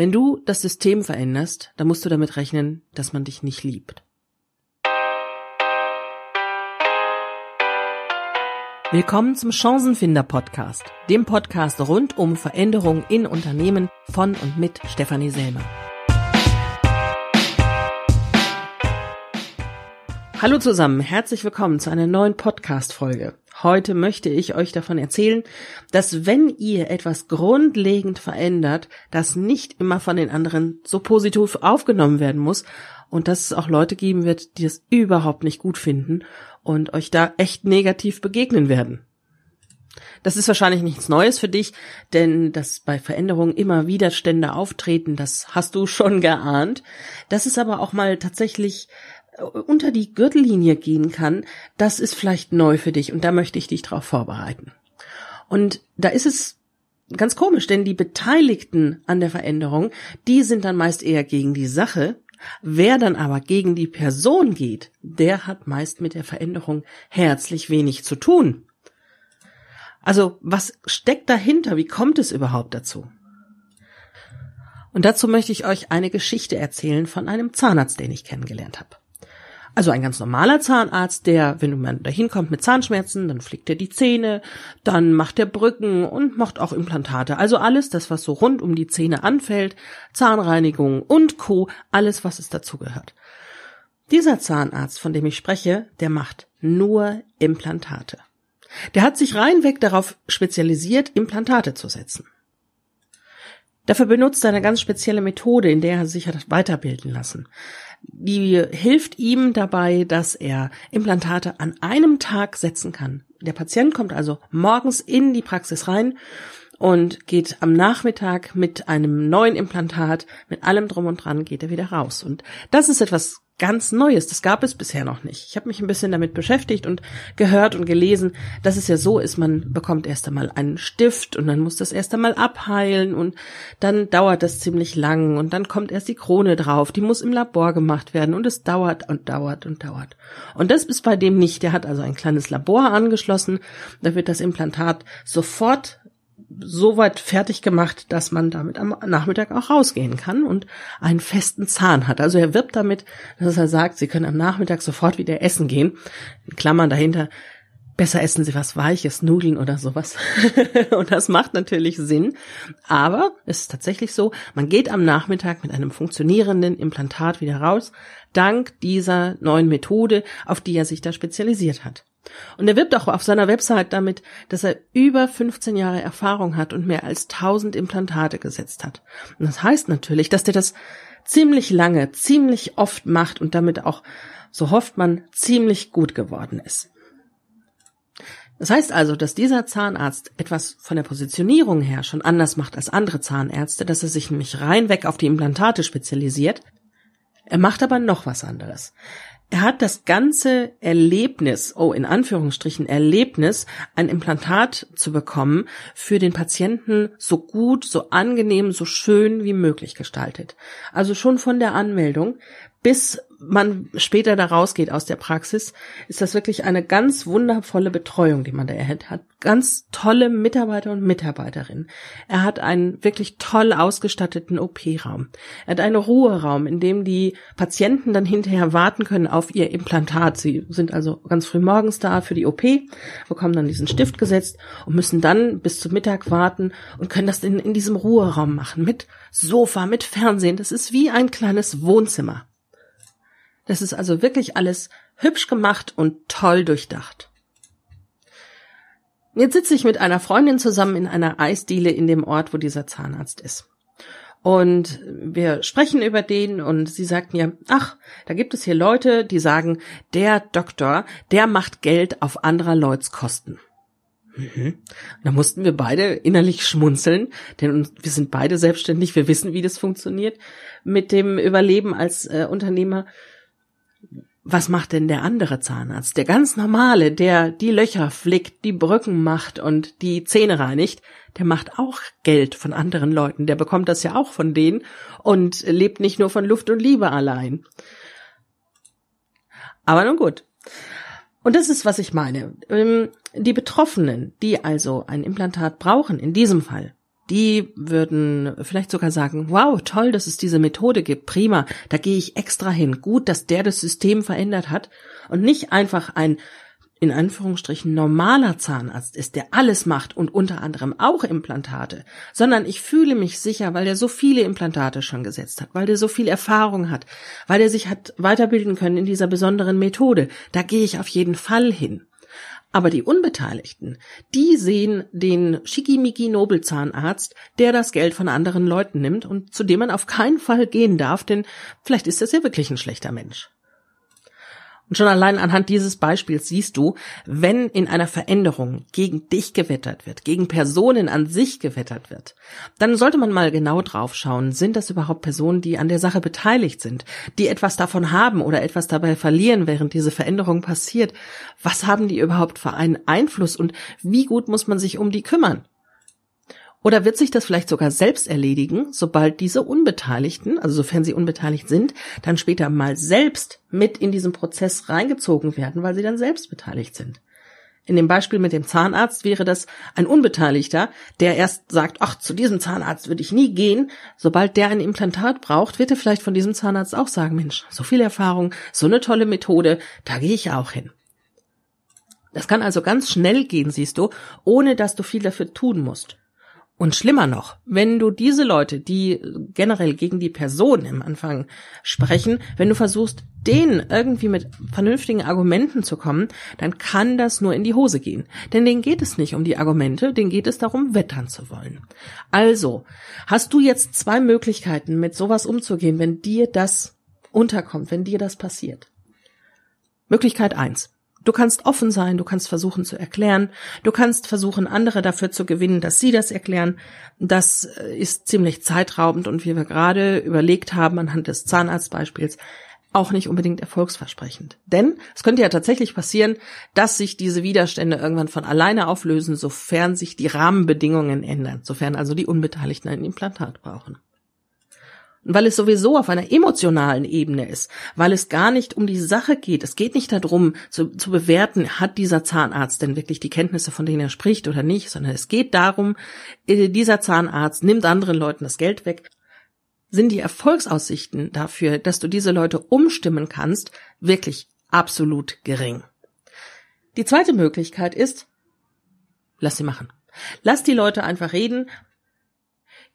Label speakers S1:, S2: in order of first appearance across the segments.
S1: Wenn du das System veränderst, dann musst du damit rechnen, dass man dich nicht liebt. Willkommen zum Chancenfinder Podcast, dem Podcast rund um Veränderungen in Unternehmen von und mit Stefanie Selmer. Hallo zusammen, herzlich willkommen zu einer neuen Podcast-Folge. Heute möchte ich euch davon erzählen, dass wenn ihr etwas grundlegend verändert, das nicht immer von den anderen so positiv aufgenommen werden muss und dass es auch Leute geben wird, die es überhaupt nicht gut finden und euch da echt negativ begegnen werden. Das ist wahrscheinlich nichts Neues für dich, denn dass bei Veränderungen immer Widerstände auftreten, das hast du schon geahnt. Das ist aber auch mal tatsächlich unter die Gürtellinie gehen kann, das ist vielleicht neu für dich und da möchte ich dich darauf vorbereiten. Und da ist es ganz komisch, denn die Beteiligten an der Veränderung, die sind dann meist eher gegen die Sache. Wer dann aber gegen die Person geht, der hat meist mit der Veränderung herzlich wenig zu tun. Also was steckt dahinter? Wie kommt es überhaupt dazu? Und dazu möchte ich euch eine Geschichte erzählen von einem Zahnarzt, den ich kennengelernt habe. Also ein ganz normaler Zahnarzt, der, wenn man da hinkommt mit Zahnschmerzen, dann flickt er die Zähne, dann macht er Brücken und macht auch Implantate. Also alles, das, was so rund um die Zähne anfällt, Zahnreinigung und Co., alles, was es dazu gehört. Dieser Zahnarzt, von dem ich spreche, der macht nur Implantate. Der hat sich reinweg darauf spezialisiert, Implantate zu setzen. Dafür benutzt er eine ganz spezielle Methode, in der er sich hat weiterbilden lassen die hilft ihm dabei, dass er Implantate an einem Tag setzen kann. Der Patient kommt also morgens in die Praxis rein und geht am Nachmittag mit einem neuen Implantat, mit allem drum und dran, geht er wieder raus. Und das ist etwas ganz Neues. Das gab es bisher noch nicht. Ich habe mich ein bisschen damit beschäftigt und gehört und gelesen, dass es ja so ist, man bekommt erst einmal einen Stift und dann muss das erst einmal abheilen und dann dauert das ziemlich lang und dann kommt erst die Krone drauf. Die muss im Labor gemacht werden und es dauert und dauert und dauert. Und das ist bei dem nicht. Der hat also ein kleines Labor angeschlossen. Da wird das Implantat sofort so weit fertig gemacht, dass man damit am Nachmittag auch rausgehen kann und einen festen Zahn hat. Also er wirbt damit, dass er sagt, Sie können am Nachmittag sofort wieder essen gehen. In Klammern dahinter, besser essen Sie was Weiches, Nudeln oder sowas. und das macht natürlich Sinn. Aber es ist tatsächlich so, man geht am Nachmittag mit einem funktionierenden Implantat wieder raus, dank dieser neuen Methode, auf die er sich da spezialisiert hat. Und er wirbt auch auf seiner Website damit, dass er über 15 Jahre Erfahrung hat und mehr als 1000 Implantate gesetzt hat. Und das heißt natürlich, dass der das ziemlich lange, ziemlich oft macht und damit auch, so hofft man, ziemlich gut geworden ist. Das heißt also, dass dieser Zahnarzt etwas von der Positionierung her schon anders macht als andere Zahnärzte, dass er sich nämlich reinweg auf die Implantate spezialisiert. Er macht aber noch was anderes. Er hat das ganze Erlebnis, oh, in Anführungsstrichen Erlebnis, ein Implantat zu bekommen, für den Patienten so gut, so angenehm, so schön wie möglich gestaltet. Also schon von der Anmeldung bis man später da rausgeht aus der Praxis, ist das wirklich eine ganz wundervolle Betreuung, die man da erhält. Hat ganz tolle Mitarbeiter und Mitarbeiterinnen. Er hat einen wirklich toll ausgestatteten OP-Raum. Er hat einen Ruheraum, in dem die Patienten dann hinterher warten können auf ihr Implantat. Sie sind also ganz früh morgens da für die OP, bekommen dann diesen Stift gesetzt und müssen dann bis zum Mittag warten und können das in, in diesem Ruheraum machen. Mit Sofa, mit Fernsehen. Das ist wie ein kleines Wohnzimmer. Das ist also wirklich alles hübsch gemacht und toll durchdacht. Jetzt sitze ich mit einer Freundin zusammen in einer Eisdiele in dem Ort, wo dieser Zahnarzt ist. Und wir sprechen über den und sie sagt mir, ach, da gibt es hier Leute, die sagen, der Doktor, der macht Geld auf anderer Leuts Kosten. Mhm. Da mussten wir beide innerlich schmunzeln, denn wir sind beide selbstständig, wir wissen, wie das funktioniert mit dem Überleben als äh, Unternehmer was macht denn der andere Zahnarzt? Der ganz normale, der die Löcher flickt, die Brücken macht und die Zähne reinigt, der macht auch Geld von anderen Leuten. Der bekommt das ja auch von denen und lebt nicht nur von Luft und Liebe allein. Aber nun gut. Und das ist, was ich meine. Ähm, die Betroffenen, die also ein Implantat brauchen, in diesem Fall, Die würden vielleicht sogar sagen, wow, toll, dass es diese Methode gibt, prima, da gehe ich extra hin. Gut, dass der das System verändert hat und nicht einfach ein in Anführungsstrichen normaler Zahnarzt ist, der alles macht und unter anderem auch Implantate, sondern ich fühle mich sicher, weil der so viele Implantate schon gesetzt hat, weil der so viel Erfahrung hat, weil er sich hat weiterbilden können in dieser besonderen Methode. Da gehe ich auf jeden Fall hin. Aber die Unbeteiligten, die sehen den schickimicki Nobelzahnarzt, der das Geld von anderen Leuten nimmt und zu dem man auf keinen Fall gehen darf, denn vielleicht ist das ja wirklich ein schlechter Mensch. Und schon allein anhand dieses Beispiels siehst du, wenn in einer Veränderung gegen dich gewettert wird, gegen Personen an sich gewettert wird, dann sollte man mal genau drauf schauen, sind das überhaupt Personen, die an der Sache beteiligt sind, die etwas davon haben oder etwas dabei verlieren, während diese Veränderung passiert? Was haben die überhaupt für einen Einfluss und wie gut muss man sich um die kümmern? Oder wird sich das vielleicht sogar selbst erledigen, sobald diese Unbeteiligten, also sofern sie unbeteiligt sind, dann später mal selbst mit in diesen Prozess reingezogen werden, weil sie dann selbst beteiligt sind? In dem Beispiel mit dem Zahnarzt wäre das ein Unbeteiligter, der erst sagt, ach, zu diesem Zahnarzt würde ich nie gehen. Sobald der ein Implantat braucht, wird er vielleicht von diesem Zahnarzt auch sagen, Mensch, so viel Erfahrung, so eine tolle Methode, da gehe ich auch hin. Das kann also ganz schnell gehen, siehst du, ohne dass du viel dafür tun musst. Und schlimmer noch, wenn du diese Leute, die generell gegen die Person im Anfang sprechen, wenn du versuchst, denen irgendwie mit vernünftigen Argumenten zu kommen, dann kann das nur in die Hose gehen. Denn denen geht es nicht um die Argumente, denen geht es darum, wettern zu wollen. Also, hast du jetzt zwei Möglichkeiten, mit sowas umzugehen, wenn dir das unterkommt, wenn dir das passiert. Möglichkeit eins: Du kannst offen sein, du kannst versuchen zu erklären, du kannst versuchen, andere dafür zu gewinnen, dass sie das erklären. Das äh, ist ziemlich zeitraubend und wie wir gerade überlegt haben anhand des Zahnarztbeispiels, auch nicht unbedingt erfolgsversprechend. Denn es könnte ja tatsächlich passieren, dass sich diese Widerstände irgendwann von alleine auflösen, sofern sich die Rahmenbedingungen ändern, sofern also die Unbeteiligten ein Implantat brauchen. Und weil es sowieso auf einer emotionalen Ebene ist, weil es gar nicht um die Sache geht. Es geht nicht darum zu, zu bewerten, hat dieser Zahnarzt denn wirklich die Kenntnisse, von denen er spricht oder nicht, sondern es geht darum, äh, dieser Zahnarzt nimmt anderen Leuten das Geld weg. Sind die Erfolgsaussichten dafür, dass du diese Leute umstimmen kannst, wirklich absolut gering. Die zweite Möglichkeit ist, lass sie machen. Lass die Leute einfach reden,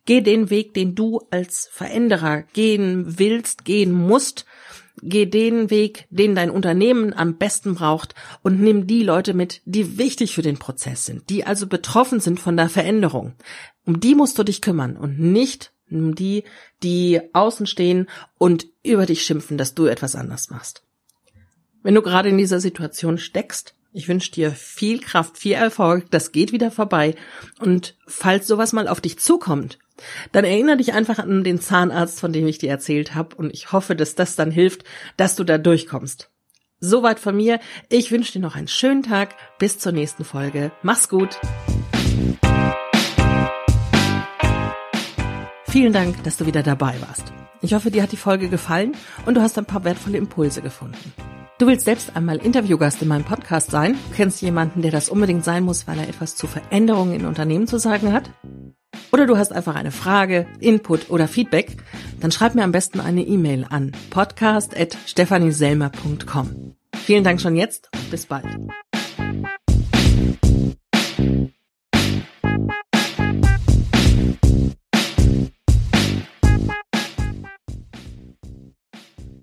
S1: Geh den Weg, den du als Veränderer gehen willst, gehen musst. Geh den Weg, den dein Unternehmen am besten braucht und nimm die Leute mit, die wichtig für den Prozess sind, die also betroffen sind von der Veränderung. Um die musst du dich kümmern und nicht um die, die außen stehen und über dich schimpfen, dass du etwas anders machst. Wenn du gerade in dieser Situation steckst, ich wünsche dir viel Kraft, viel Erfolg, das geht wieder vorbei. Und falls sowas mal auf dich zukommt, dann erinnere dich einfach an den Zahnarzt, von dem ich dir erzählt habe, und ich hoffe, dass das dann hilft, dass du da durchkommst. Soweit von mir. Ich wünsche dir noch einen schönen Tag. Bis zur nächsten Folge. Mach's gut. Vielen Dank, dass du wieder dabei warst. Ich hoffe, dir hat die Folge gefallen und du hast ein paar wertvolle Impulse gefunden. Du willst selbst einmal Interviewgast in meinem Podcast sein? kennst jemanden, der das unbedingt sein muss, weil er etwas zu Veränderungen in Unternehmen zu sagen hat? Oder du hast einfach eine Frage, Input oder Feedback, dann schreib mir am besten eine E-Mail an podcast.stephanieselmer.com. Vielen Dank schon jetzt und bis bald.